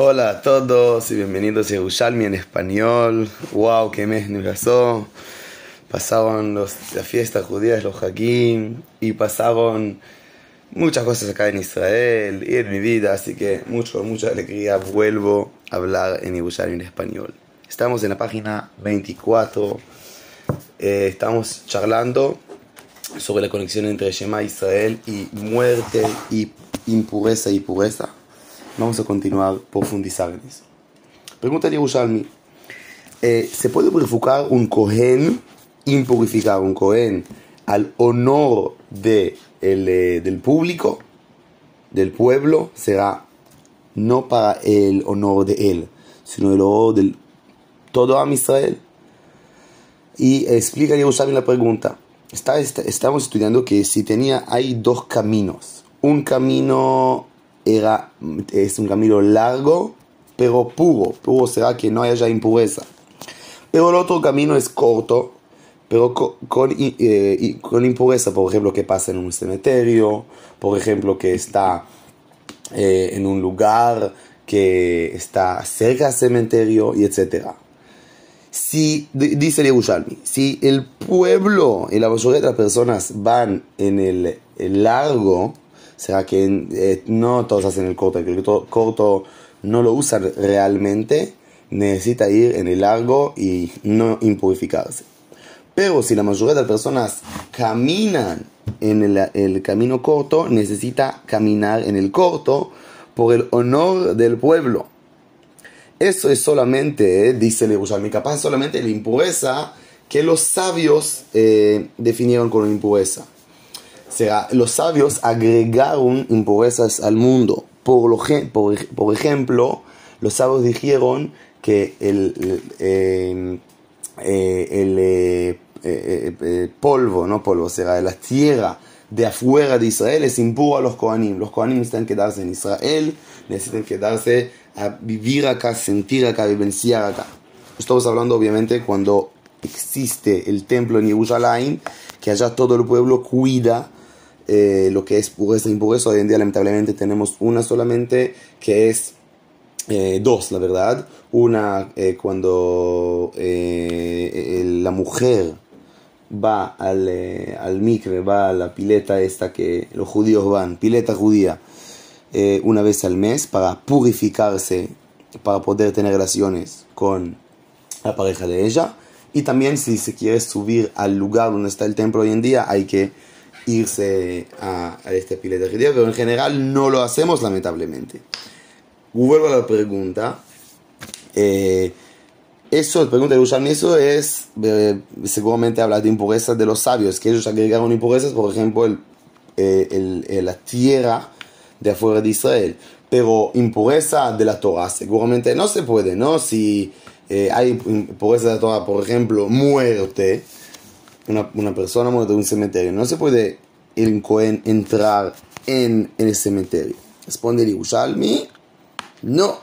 Hola a todos y bienvenidos a Yerushalmi en español. ¡Wow! ¡Qué mes nos pasó! Pasaron los, las fiestas judías, los Hakim, y pasaron muchas cosas acá en Israel y en mi vida, así que mucho, mucha alegría vuelvo a hablar en Yerushalmi en español. Estamos en la página 24, eh, estamos charlando sobre la conexión entre Shema Israel y muerte y impureza y pureza. Vamos a continuar profundizar en eso. Pregunta de Yerushalmi. Eh, ¿Se puede purificar un Cohen, impurificar un Cohen al honor de el, eh, del público, del pueblo? Será no para el honor de él, sino el honor del todo Am Israel. Y explica Yerushalmi la pregunta. Está, está, estamos estudiando que si tenía, hay dos caminos. Un camino era, es un camino largo, pero puro. Puro será que no haya impureza. Pero el otro camino es corto, pero con, eh, con impureza, por ejemplo, que pasa en un cementerio, por ejemplo, que está eh, en un lugar que está cerca del cementerio, y etcétera si, dice Yerushalmi, si el pueblo y la mayoría de las personas van en el, el largo, será que eh, no todos hacen el corto, que el corto no lo usan realmente, necesita ir en el largo y no impurificarse. Pero si la mayoría de las personas caminan en el, el camino corto, necesita caminar en el corto por el honor del pueblo. Eso es solamente, dice el Yerushalmi, capaz solamente la impureza que los sabios eh, definieron como impureza. Sea, los sabios agregaron impurezas al mundo. Por, lo, por, por ejemplo, los sabios dijeron que el, eh, eh, el polvo, no polvo, será la tierra de afuera de Israel es impuro a los Kohanim. Los Kohanim necesitan quedarse en Israel, necesitan quedarse a vivir acá, sentir acá, vivenciar acá. Estamos hablando obviamente cuando existe el templo en Jerusalén, que allá todo el pueblo cuida eh, lo que es pureza e impureza. Hoy en día lamentablemente tenemos una solamente, que es eh, dos, la verdad. Una eh, cuando la mujer va al, al micre, va a la pileta esta que los judíos van, pileta judía eh, una vez al mes para purificarse, para poder tener relaciones con la pareja de ella. Y también si se quiere subir al lugar donde está el templo hoy en día, hay que irse a, a este pileta judía, pero en general no lo hacemos lamentablemente. Vuelvo a la pregunta. Eh, eso, pregunta de Ushan, eso es, eh, seguramente habla de impurezas de los sabios, que ellos agregaron impurezas, por ejemplo, el, el, la tierra de afuera de Israel. Pero impureza de la Torah seguramente no se puede, ¿no? Si eh, hay impureza de la Torah, por ejemplo, muerte, una, una persona muerta en un cementerio, no se puede el Cohen entrar en, en el cementerio. Responde el Yerushalmi, no.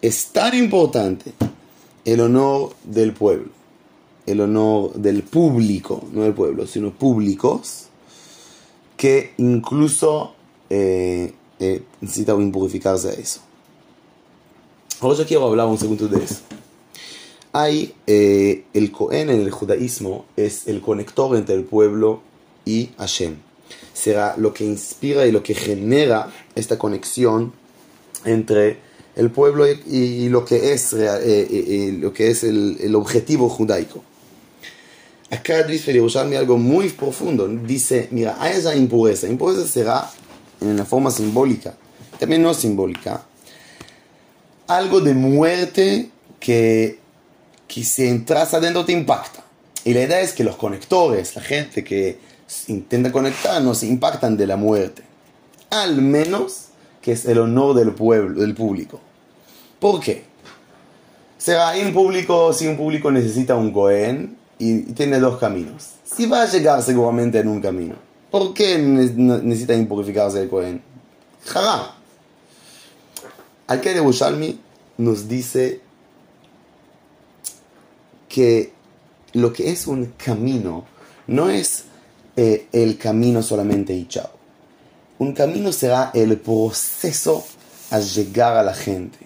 Es tan importante el honor del pueblo, el honor del público, no del pueblo, sino públicos, que incluso eh, eh, necesita impurificarse a eso. Ahora yo quiero hablar un segundo de eso. Hay eh, el Cohen en el judaísmo, es el conector entre el pueblo y Hashem. Será lo que inspira y lo que genera esta conexión entre el pueblo y, lo que es, lo que es el, el objetivo judaico. Acá dice Yerushalmi algo muy profundo. Dice, mira, hay esa impureza. Impureza será en la forma simbólica, también no simbólica, algo de muerte que, que si entras adentro te impacta. Y la idea es que los conectores, la gente que intenta conectar, no impactan de la muerte. Al menos que es el honor del pueblo, del público. ¿Por qué? Hay un público, si un público necesita un Cohen y tiene dos caminos. Si va a llegar seguramente en un camino. ¿Por qué necesita impurificarse el Cohen? Haram. Al que de Bushalmi nos dice que lo que es un camino no es eh, el camino solamente y chao. Un camino será el proceso a llegar a la gente.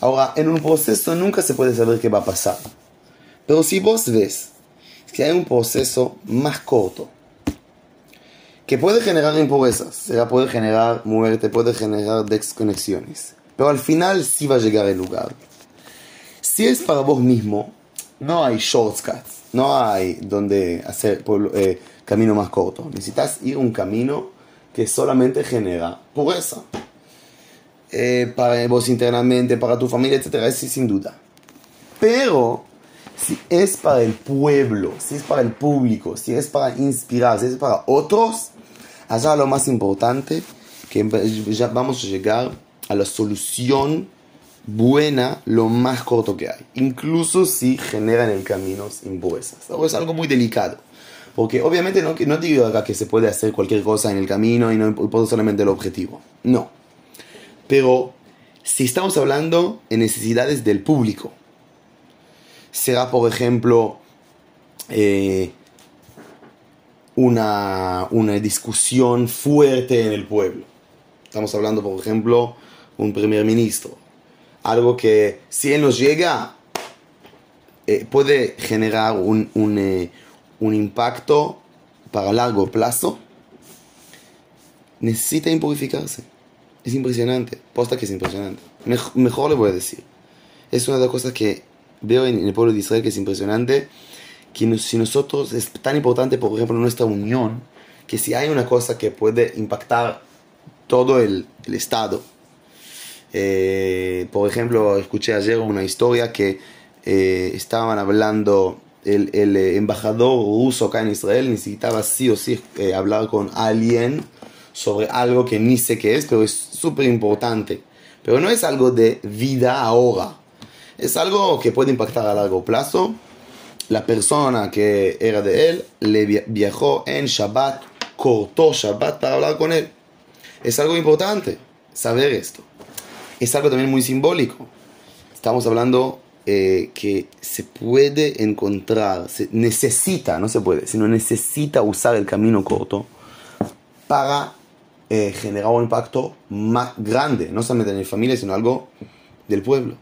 Ahora, en un proceso nunca se puede saber qué va a pasar. Pero si vos ves que hay un proceso más corto, que puede generar impurezas, sea, puede generar muerte, puede generar desconexiones, pero al final sí va a llegar el lugar. Si es para vos mismo, no hay shortcuts, no hay donde hacer eh, camino más corto. Necesitas ir un camino que solamente genera pureza. Eh, para vos internamente, para tu familia, etc. Es sin duda. Pero si es para el pueblo, si es para el público, si es para inspirar, si es para otros, allá lo más importante, que ya vamos a llegar a la solución buena lo más corto que hay. Incluso si generan en el camino impurezas. Es algo muy delicado. Porque obviamente no, no digo acá que se puede hacer cualquier cosa en el camino y no importa solamente el objetivo. No. Pero si estamos hablando en necesidades del público, será por ejemplo eh, una, una discusión fuerte en el pueblo. Estamos hablando por ejemplo un primer ministro. Algo que si él nos llega eh, puede generar un, un, eh, un impacto para largo plazo, necesita impurificarse. Es impresionante. Posta que es impresionante. Mejor, le voy a decir. Es una de las cosas que veo en, el pueblo de Israel que es impresionante. Que si nosotros, es tan importante, por ejemplo, nuestra unión, que si hay una cosa que puede impactar todo el, el Estado. Eh, por ejemplo, escuché ayer una historia que eh, estaban hablando el, el, eh, embajador ruso acá en Israel necesitaba sí o sí eh, hablar con alguien sobre algo que ni sé qué es, pero es súper importante. Pero no es algo de vida ahora. Es algo que puede impactar a largo plazo. La persona que era de él le viajó en Shabbat, cortó Shabbat para hablar con él. Es algo importante saber esto. Es algo también muy simbólico. Estamos hablando eh, que se puede encontrar, se necesita, no se puede, sino necesita usar el camino corto para eh, generar un impacto más grande, no solamente en la familia, sino algo del pueblo.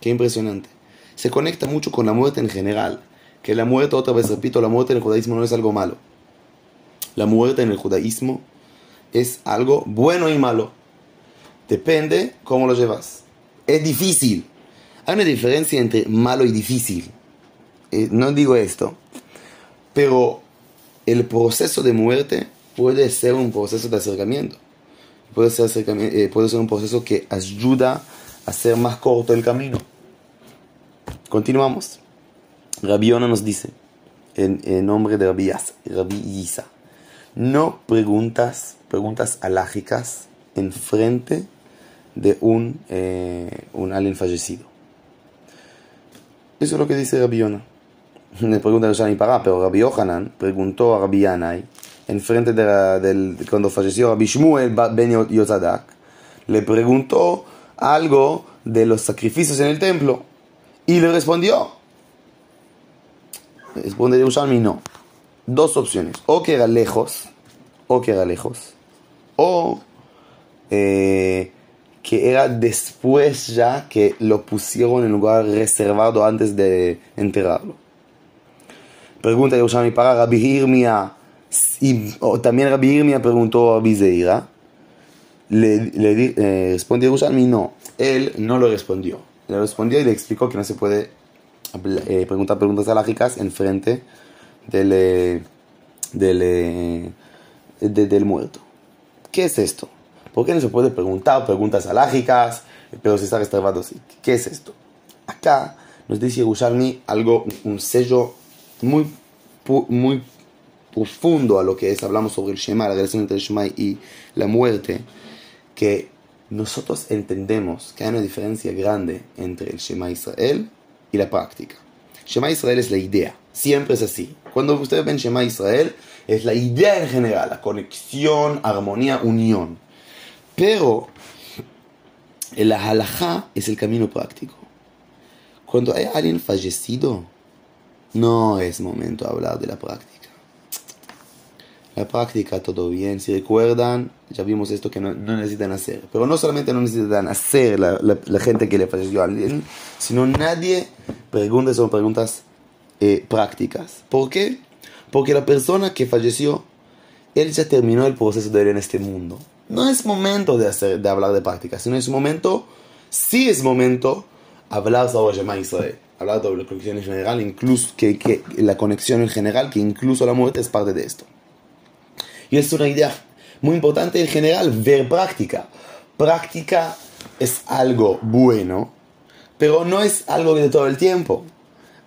Qué impresionante. Se conecta mucho con la muerte en general, que la muerte, otra vez repito, la muerte en el judaísmo no es algo malo. La muerte en el judaísmo es algo bueno y malo. Depende cómo lo llevas. Es difícil, hay una diferencia entre malo y difícil. Eh, no digo esto, pero el proceso de muerte puede ser un proceso de acercamiento. Puede ser, eh, un proceso que ayuda a hacer más corto el camino. Continuamos. Rabiona nos dice, en, nombre de Rabbi, Isa, no preguntas, preguntas alágicas en frente de un, eh, un alguien fallecido. Eso es lo que dice Rabbi. Le pregunta a Shani Pará, pero Rabbi Yohanan preguntó a Rabbi Yanai, en frente de, del, cuando falleció Rabbi Shmuel Ben Yozadak, le preguntó algo de los sacrificios en el templo y le respondió. Responde Yerushalmi, no. Dos opciones, o que era lejos, o que era lejos, o eh, que era después ya que lo pusieron en lugar reservado antes de enterrarlo. Pregunta Yerushalmi para Rabbi Irmia, y también Rabbi Irmia preguntó a Rabbi Zeira, le, le eh, respondió Yerushalmi, no, él no lo respondió. Le respondió y le explicó que no se puede eh, preguntar preguntas alágicas en frente del, eh, del, del muerto. ¿Qué es esto? ¿Por qué no se puede preguntar preguntas alágicas, pero se está reservado así? ¿Qué es esto? Acá nos dice Yerushalmi algo, un sello muy, muy profundo a lo que es, hablamos sobre el Shema, la relación entre el Shema y la muerte, que nosotros entendemos que hay una diferencia grande entre el Shema Israel y la práctica. Shema Israel es la idea, siempre es así. Cuando ustedes ven Shema Israel, es la idea en general, la conexión, armonía, unión. Pero el halajá es el camino práctico. Cuando hay alguien fallecido, no es momento de hablar de la práctica. La práctica, todo bien. Si recuerdan, ya vimos esto que no, necesitan hacer. Pero no solamente no necesitan hacer la, la, gente que le falleció a alguien, sino nadie pregunta son preguntas eh, prácticas. ¿Por qué? Porque la persona que falleció, él ya terminó el proceso de él en este mundo. No es momento de, hacer, de hablar de prácticas, sino es momento, sí es momento, hablar sobre Shema Israel hablar sobre la conexión en general, incluso que, que, la conexión en general, que incluso la muerte es parte de esto. Y es una idea muy importante en general, ver práctica. Práctica es algo bueno, pero no es algo de todo el tiempo.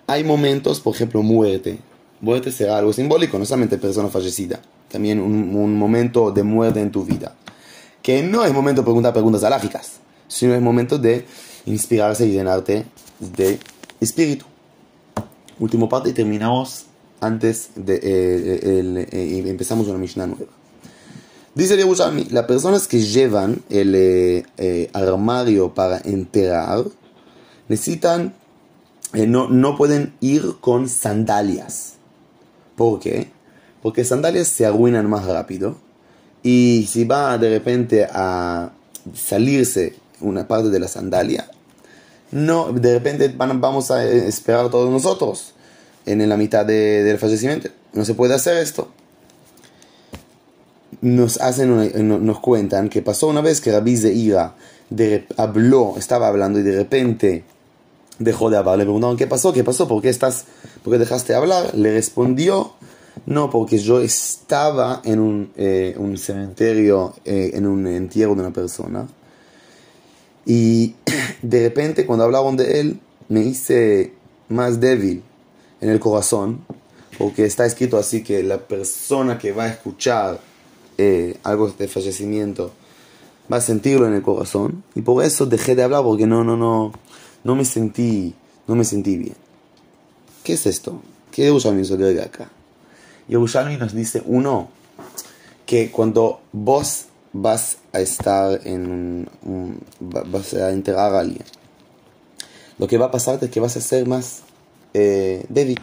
Hay momentos, por ejemplo, muerte. Muerte será algo simbólico, no solamente persona fallecida, también un momento de muerte en tu vida. Que no es momento de preguntar preguntas alágicas, sino es momento de inspirarse y llenarte de espíritu. Último parte y terminamos antes de eh, eh, eh, empezamos una Mishnah nueva. Dice el Yerushalmi, las personas que llevan el armario para enterrar necesitan, no, no pueden ir con sandalias. ¿Por qué? Porque sandalias se arruinan más rápido y si va de repente a salirse una parte de la sandalia, no, de repente vamos a esperar todos nosotros en la mitad del fallecimiento. No se puede hacer esto. Nos, hacen nos cuentan que pasó una vez que Rabbi Zeira de, habló, estaba hablando y de repente dejó de hablar. Le preguntaron, ¿qué pasó? ¿Qué pasó? ¿Por qué, estás, por qué dejaste de hablar? Le respondió, no, porque yo estaba en un, eh, cementerio, eh, en un entierro de una persona. Y de repente cuando hablaban de él, me hice más débil en el corazón, porque está escrito así que la persona que va a escuchar eh, algo de fallecimiento va a sentirlo en el corazón, y por eso dejé de hablar, porque no, no, no, no me sentí, no me sentí bien. ¿Qué es esto? ¿Qué Yerushalmi nos de acá? Yerushalmi nos dice, uno, que cuando vos vas a estar en un, vas a enterrar a alguien. Lo que va a pasar es que vas a ser más eh, débil,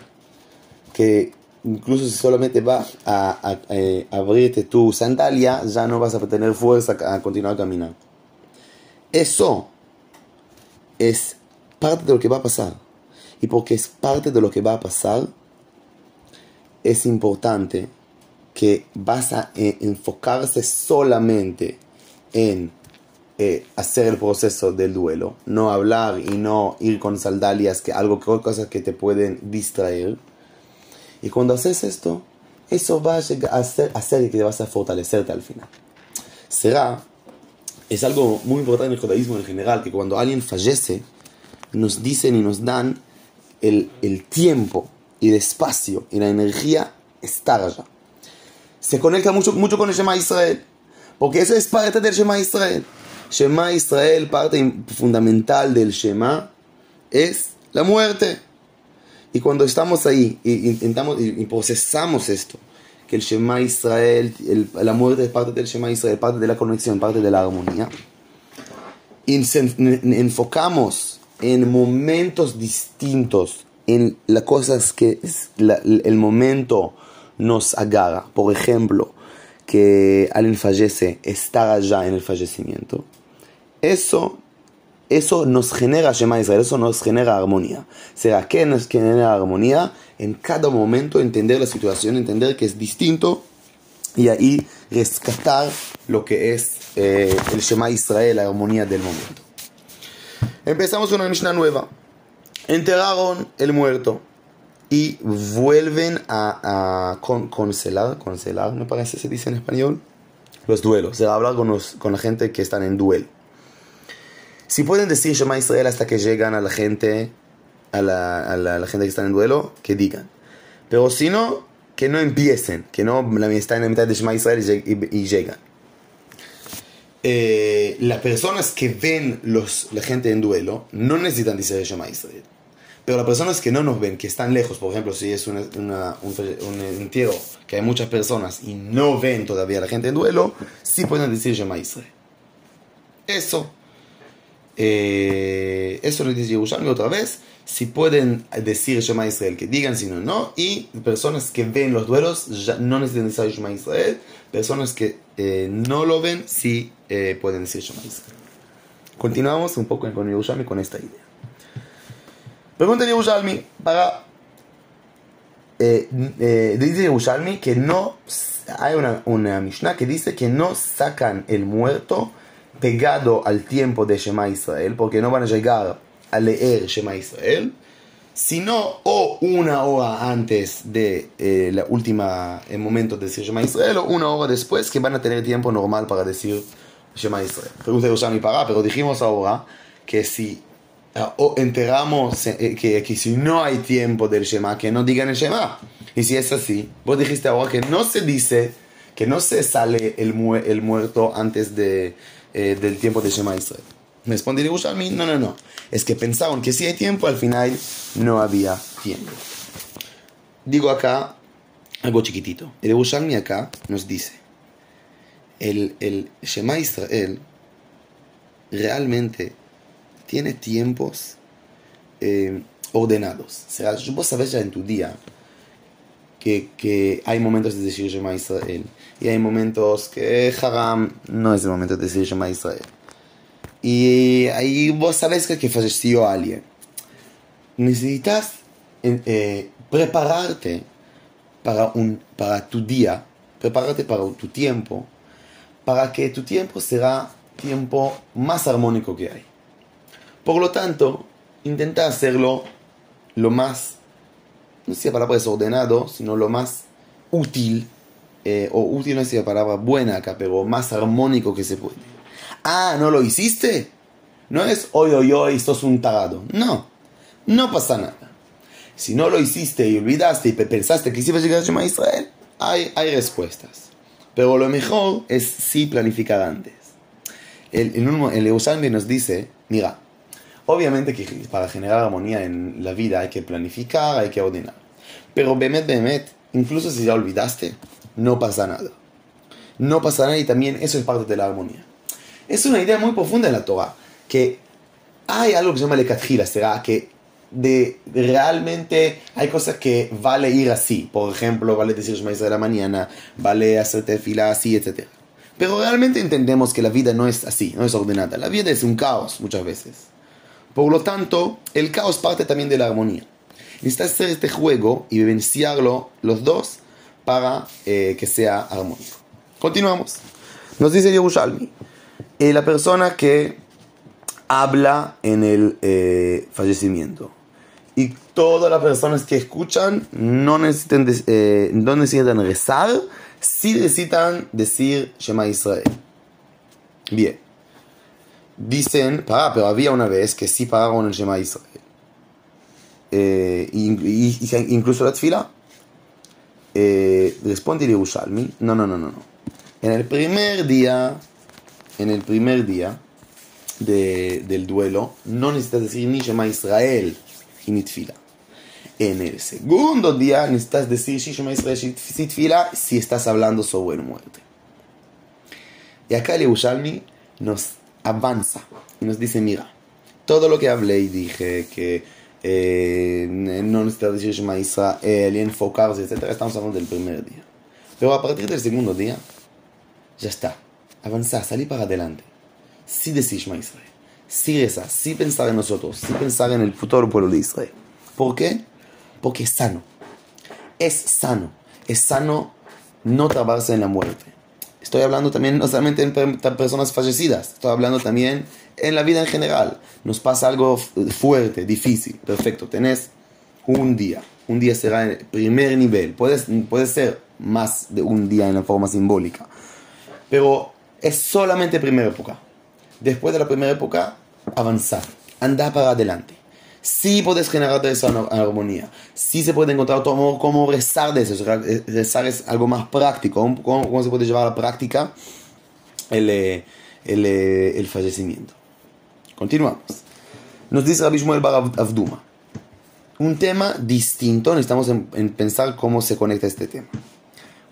que incluso si solamente vas a, eh, abrirte tu sandalia, ya no vas a tener fuerza a continuar caminando. Eso es parte de lo que va a pasar. Y porque es parte de lo que va a pasar, es importante que vas a eh, enfocarse solamente en eh, hacer el proceso del duelo, no hablar y no ir con saldalias, que algo cosas que te pueden distraer. Y cuando haces esto, eso va a, llegar a hacer, hacer que vas a fortalecerte al final. Será, es algo muy importante en el judaísmo en general, que cuando alguien fallece, nos dicen y nos dan el, el tiempo y el espacio y la energía estar allá se conecta mucho, mucho con el Shema Israel. Porque eso es parte del Shema Israel. Shema Israel, parte fundamental del Shema, es la muerte. Y cuando estamos ahí y intentamos y procesamos esto, que el Shema Israel, la muerte es parte del Shema Israel, parte de la conexión, parte de la armonía, y enfocamos en momentos distintos, en las cosas que es el momento nos agarra, por ejemplo, que alguien fallece, estar allá en el fallecimiento, eso, eso nos genera Shema Israel, eso nos genera armonía. ¿Será que nos genera armonía? En cada momento entender la situación, entender que es distinto y ahí rescatar lo que es eh, el Shema Israel, la armonía del momento. Empezamos una Mishnah nueva. Enterraron el muerto y vuelven a, a con, concelar, concelar, me parece se dice en español, los duelos, se habla con, con la gente que están en duelo. Si pueden decir Shema Israel hasta que llegan a la gente, a la, a la, gente que está en duelo, que digan. Pero si no, que no empiecen, que no están en la mitad de Shema Israel y, llegan. Eh, las personas que ven los, la gente en duelo no necesitan decir Shema Israel. Pero las personas que no nos ven, que están lejos, por ejemplo, si es un, entierro que hay muchas personas y no ven todavía a la gente en duelo, sí pueden decir Shema Israel. Eso Eh, eso lo dice Yerushalmi otra vez. Si pueden decir Shema Israel, que digan, si no, no. Y personas que ven los duelos ya no necesitan decir Shema Israel. Personas que eh, no lo ven, sí eh, pueden decir Shema Israel. Continuamos un poco con Yerushalmi con esta idea. Pregunta Yerushalmi para. Eh, eh, dice Yerushalmi que no. Hay una, una Mishnah que dice que no sacan el muerto pegado al tiempo de Shema Israel, porque no van a llegar a leer Shema Israel, sino o una hora antes de eh, la última el momento de decir Shema Israel, o una hora después que van a tener tiempo normal para decir Shema Israel. Pregunta Yerushalmi para, pero dijimos ahora que si o enteramos eh, que, que, si no hay tiempo del Shema, que no digan el Shema. Y si es así, vos dijiste ahora que no se dice, que no se sale el, mu el muerto antes de, eh, del tiempo de Shema Israel. Me responde Yerushalmi, no, no, no. Es que pensaban que si hay tiempo, al final no había tiempo. Digo acá algo chiquitito. El Yerushalmi acá nos dice, el, el Shema Israel realmente tiene tiempos eh, ordenados. O sea, vos sabés ya en tu día que, que, hay momentos de decir Shema Israel y hay momentos que Haram no es el momento de decir Shema Israel. Y ahí vos sabés que, que falleció alguien. Necesitas eh, prepararte para, un, para tu día, prepararte para tu tiempo, para que tu tiempo será tiempo más armónico que hay. Por lo tanto, intenta hacerlo lo más, no sé si la palabra es ordenado, sino lo más útil, eh, o útil no es la palabra buena acá, pero más armónico que se puede. Ah, ¿no lo hiciste? No es hoy, hoy, hoy, sos un tarado. No, no pasa nada. Si no lo hiciste y olvidaste y pensaste que ibas a llegar a Israel, hay, hay respuestas. Pero lo mejor es sí planificar antes. El, el, el nos dice, mira, Obviamente que para generar armonía en la vida hay que planificar, hay que ordenar. Pero Bemet Bemet, incluso si ya olvidaste, no pasa nada. No pasa nada y también eso es parte de la armonía. Es una idea muy profunda en la Torah, que hay algo que se llama lekatjila, será que de, realmente hay cosas que vale ir así. Por ejemplo, vale decir Shema de la mañana, vale hacerte fila así, etc. Pero realmente entendemos que la vida no es así, no es ordenada. La vida es un caos muchas veces. Por lo tanto, el caos parte también de la armonía. Necesitas hacer este juego y vivenciarlo los dos para eh, que sea armónico. Continuamos. Nos dice Yerushalmi, eh, la persona que habla en el eh, fallecimiento. Y todas las personas que escuchan no necesitan, eh, no necesitan rezar, sí necesitan decir Shema Israel. Bien dicen, para, pero había una vez que sí pagaron el Shema Israel. Eh, y, incluso la tfila. Eh, responde Yerushalmi, no, no, no, no, no. En el primer día, en el primer día de, del duelo, no necesitas decir ni Shema Israel y ni tfila. En el segundo día necesitas decir Shema Israel y tfila si estás hablando sobre muerte. Y acá el Yerushalmi nos avanza y nos dice, mira, todo lo que hablé y dije que eh, no necesita decir Shema Israel y enfocarse, etc., estamos hablando del primer día. Pero a partir del segundo día, ya está. Avanzar, salir para adelante. Sí decir Shema Israel. Sí rezar, sí pensar en nosotros, sí pensar en el futuro pueblo de Israel. ¿Por qué? Porque es sano. Es sano. Es sano no trabarse en la muerte. Estoy hablando también no solamente en personas fallecidas, estoy hablando también en la vida en general. Nos pasa algo fuerte, difícil, perfecto. Tenés un día, un día será el primer nivel, puede, puede ser más de un día en la forma simbólica, pero es solamente primera época. Después de la primera época, avanzar, andar para adelante sí puedes generar esa armonía. Sí se puede encontrar cómo, cómo rezar de eso. Rezar es algo más práctico. Cómo, cómo se puede llevar a la práctica el, eh, el, eh, el fallecimiento. Continuamos. Nos dice Rabbi Shmuel Bar Avduma. Un tema distinto, necesitamos en, en, pensar cómo se conecta este tema.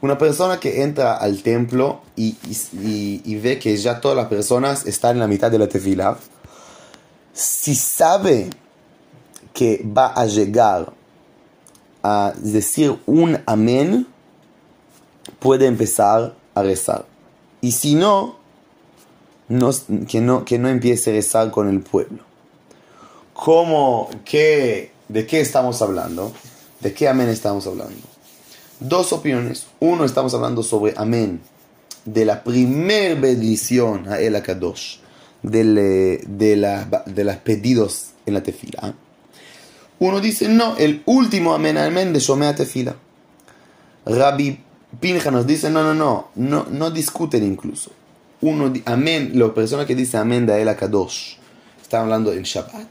Una persona que entra al templo y, y, y, ve que ya todas las personas están en la mitad de la tefila, si sabe que va a llegar a decir un amén, puede empezar a rezar. Y si no, que, no que no empiece a rezar con el pueblo. ¿Cómo, qué, ¿De qué estamos hablando? ¿De qué amén estamos hablando? Dos opiniones. Uno, estamos hablando sobre amén de la primer bendición a El Akadosh, de, de, de los pedidos en la tefila. Uno dice, no, el último amén amén de Shomea Tefila. Rabbi Pinja nos dice, no, no, no, no, no discuten incluso. Uno, amén, la persona que dice amén de El Akadosh, está hablando en Shabbat.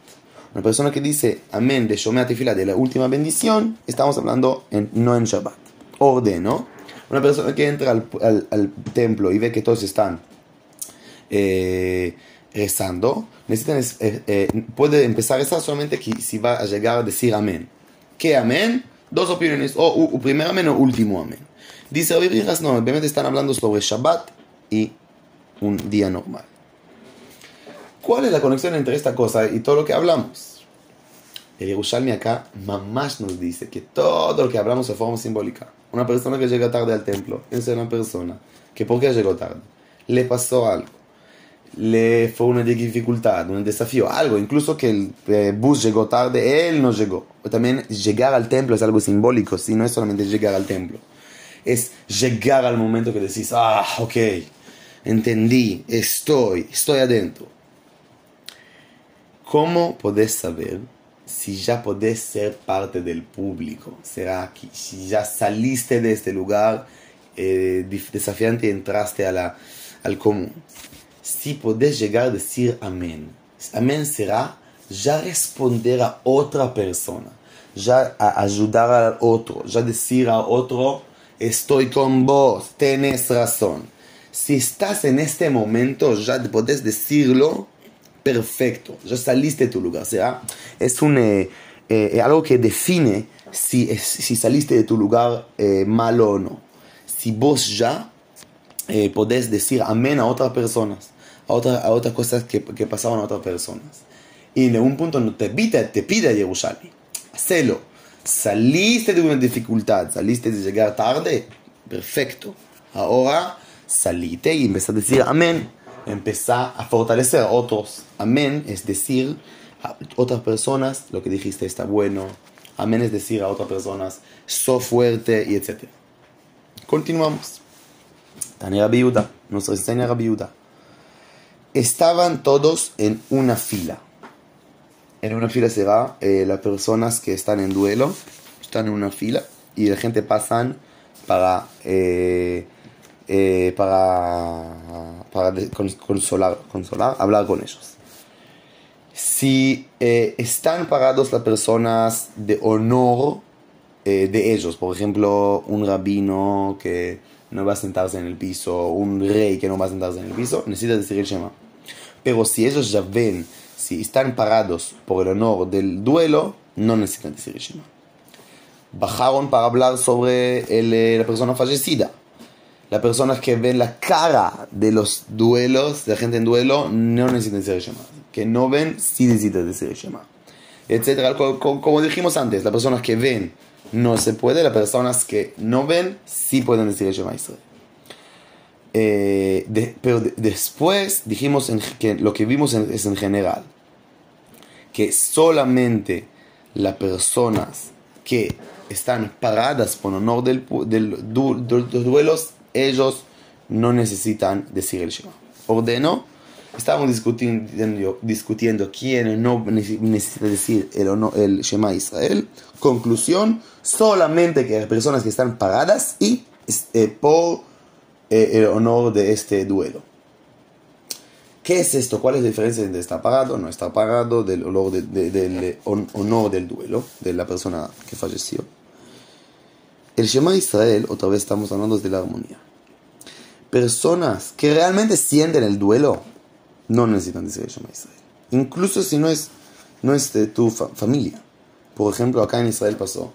Una persona que dice amén de Shomea Tefila, de la última bendición, estamos hablando en, no en Shabbat. Orden, ¿no? Una persona que entra al, templo y ve que todos están eh, rezando, necesitan, eh, eh, puede empezar a rezar solamente si va a llegar a decir amén. ¿Qué amén? Dos opiniones, o, primer amén o último amén. Dice Rijas, no, obviamente están hablando sobre Shabbat y un día normal. ¿Cuál es la conexión entre esta cosa y todo lo que hablamos? El Yerushalmi acá, mamás nos dice que todo lo que hablamos de forma simbólica. Una persona que llega tarde al templo, es una persona que ¿por qué llegó tarde? Le pasó algo. Le fue una dificultad, un desafío, algo. Incluso que el eh, bus llegó tarde, él no llegó. También llegar al templo es algo simbólico, si no es solamente llegar al templo. Es llegar al momento que decís, ah, ok, entendí, estoy, estoy adentro. ¿Cómo podés saber si ya podés ser parte del público, será que si ya saliste de este lugar eh, desafiante y entraste a al común, si podés llegar a decir amén, amén será ya responder a otra persona, ya a ayudar al otro, ya decir a otro, estoy con vos, tenés razón. Si estás en este momento, ya podés decirlo perfecto, ya saliste de tu lugar. O sea, es un, eh, eh, algo que define si, si saliste de tu lugar eh, malo o no. Si vos ya podés decir amén a otras personas, a, a otras cosas que, que, pasaban a otras personas. Y en un punto no te pide, te pide Yerushalmi, hacelo. Saliste de una dificultad, saliste de llegar tarde, perfecto. Ahora salite y empezaste a decir amén empezar a fortalecer a otros. Amén es decir a otras personas lo que dijiste está bueno. Amén es decir a otras personas, so fuerte y etc. Continuamos. Tania Viuda, nos enseña Viuda. Estaban todos en una fila. En una fila será eh, las personas que están en duelo, están en una fila y la gente pasan para eh, eh, para, para consolar, consolar, hablar con ellos. Si eh, están parados las personas de honor de ellos, por ejemplo, un rabino que no va a sentarse en el piso, un rey que no va a sentarse en el piso, necesita decir el Shema. Pero si ellos ya ven, si están parados por el honor del duelo, no necesitan decir el Shema. Bajaron para hablar sobre la persona fallecida las personas que ven la cara de los duelos, de la gente en duelo, no necesitan decir Shema. Que no ven, sí necesitan decir Shema. Etcétera. Como, dijimos antes, las personas que ven no se puede, las personas que no ven sí pueden decir Shema Israel. Eh, pero después dijimos que lo que vimos es en general que solamente las personas que están paradas por honor del, del, los duelos ellos no necesitan decir el Shema. Ordeno, estamos discutiendo, discutiendo quién no necesita decir el, el Shema Israel. Conclusión, solamente que las personas que están pagadas y eh, por el honor de este duelo. ¿Qué es esto? ¿Cuál es la diferencia entre estar pagado, no estar pagado, del honor del duelo de la persona que falleció? El Shema Israel, otra vez estamos hablando de la armonía. Personas que realmente sienten el duelo no necesitan decir el Shema Israel. Incluso si no es, no es de tu familia. Por ejemplo, acá en Israel pasó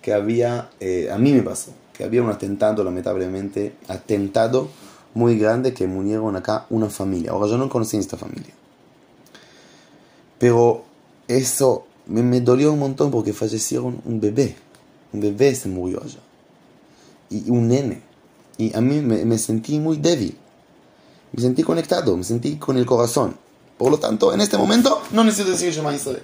que había, eh, a mí me pasó, que había un atentado, lamentablemente, atentado muy grande que murieron acá una familia. Ahora yo no conocí esta familia. Pero eso me, me dolió un montón porque fallecieron un bebé. Un bebé se murió allá. Y un nene. Y a mí me, me sentí muy débil. Me sentí conectado, me sentí con el corazón. Por lo tanto, en este momento no necesito decir Shema Israel.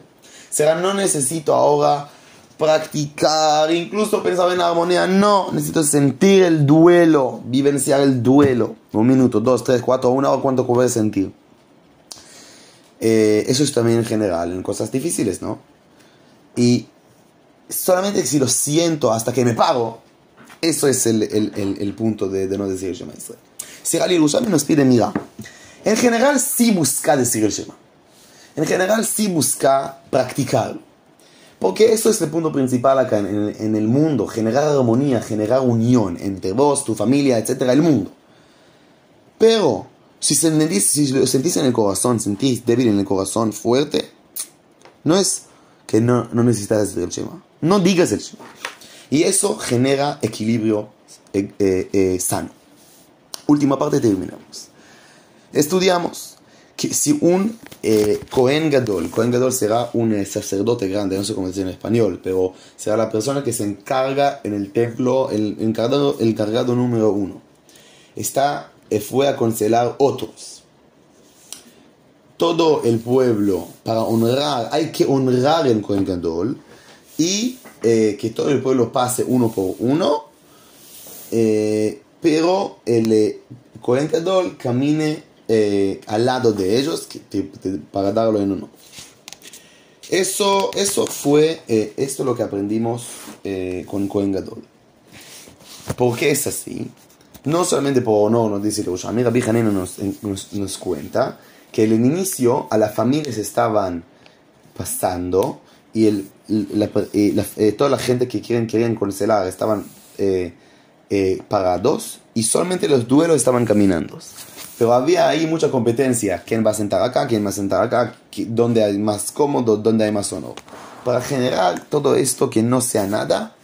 Será, no necesito ahora practicar, incluso pensar en armonía. No, necesito sentir el duelo, vivenciar el duelo. Un minuto, dos, tres, cuatro, una hora, cuánto puedes sentir. Eh, eso es también en general, en cosas difíciles, ¿no? Y solamente si lo siento hasta que me pago, eso es el, punto de, no decir Shema Israel. Si Ali nos pide, mira, en general sí busca decir el Shema. En general sí busca practicar. Porque eso es el punto principal acá en, en, el mundo, generar armonía, generar unión entre vos, tu familia, etcétera, el mundo. Pero si, sentís, si lo sentís en el corazón, sentís débil en el corazón, fuerte, no es que no, no necesitas el Shema. No digas el Shema. Y eso genera equilibrio eh, eh, eh, sano. Última parte, terminamos. Estudiamos si un eh, Cohen Gadol, Cohen Gadol será un eh, sacerdote grande, no sé cómo decir en español, pero será la persona que se encarga en el templo, el encargado, el encargado número uno. Está, eh, fue a cancelar otros. Todo el pueblo, para honrar, hay que honrar el Cohen Gadol y eh, que todo el pueblo pase uno por uno, eh, pero el Cohen Gadol camine eh, al lado de ellos que, te, para darlo en uno. Eso, eso fue, eh, esto es lo que aprendimos eh, con Cohen Gadol. ¿Por qué es así? No solamente por honor, nos dice Amir Rabbi Hanina nos, nos, nos cuenta que en el inicio a las familias estaban pasando y el, toda la gente que quieren, querían cancelar estaban parados y solamente los duelos estaban caminando. Pero había ahí mucha competencia. ¿Quién va a sentar acá? ¿Quién va a sentar acá? ¿Dónde hay más cómodo? ¿Dónde hay más honor? Para generar todo esto que no sea nada,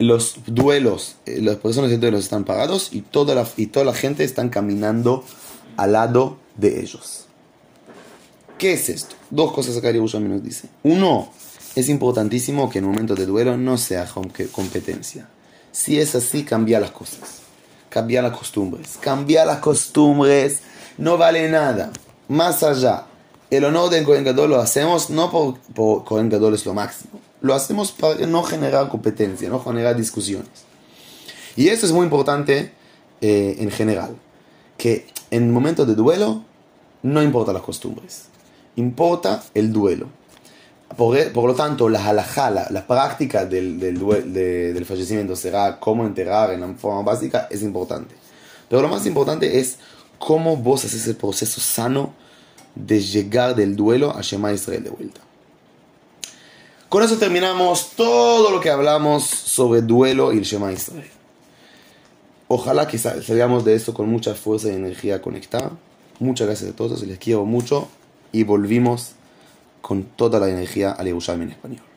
los duelos, las personas de duelos están parados y toda la, y toda la gente están caminando al lado de ellos. ¿Qué es esto? Dos cosas acá Yerushalmi nos dice. Uno, es importantísimo que en un momento de duelo no sea competencia. Si es así, cambia las cosas. Cambia las costumbres. Cambia las costumbres no vale nada. Más allá, el honor del Kohen Gadol lo hacemos no por, por Kohen Gadol es lo máximo. Lo hacemos para no generar competencia, no generar discusiones. Y eso es muy importante eh, en general. Que en momentos de duelo no importa las costumbres. Importa el duelo. Por, por, lo tanto, la halajá, la, la práctica del, del, de, del, fallecimiento será cómo enterrar en la forma básica, es importante. Pero lo más importante es cómo vos haces el proceso sano de llegar del duelo a Shema Israel de vuelta. Con eso terminamos todo lo que hablamos sobre duelo y el Shema Israel. Ojalá que salgamos de esto con mucha fuerza y energía conectada. Muchas gracias a todos, les quiero mucho y volvimos con toda la energía al Yerushalmi en español.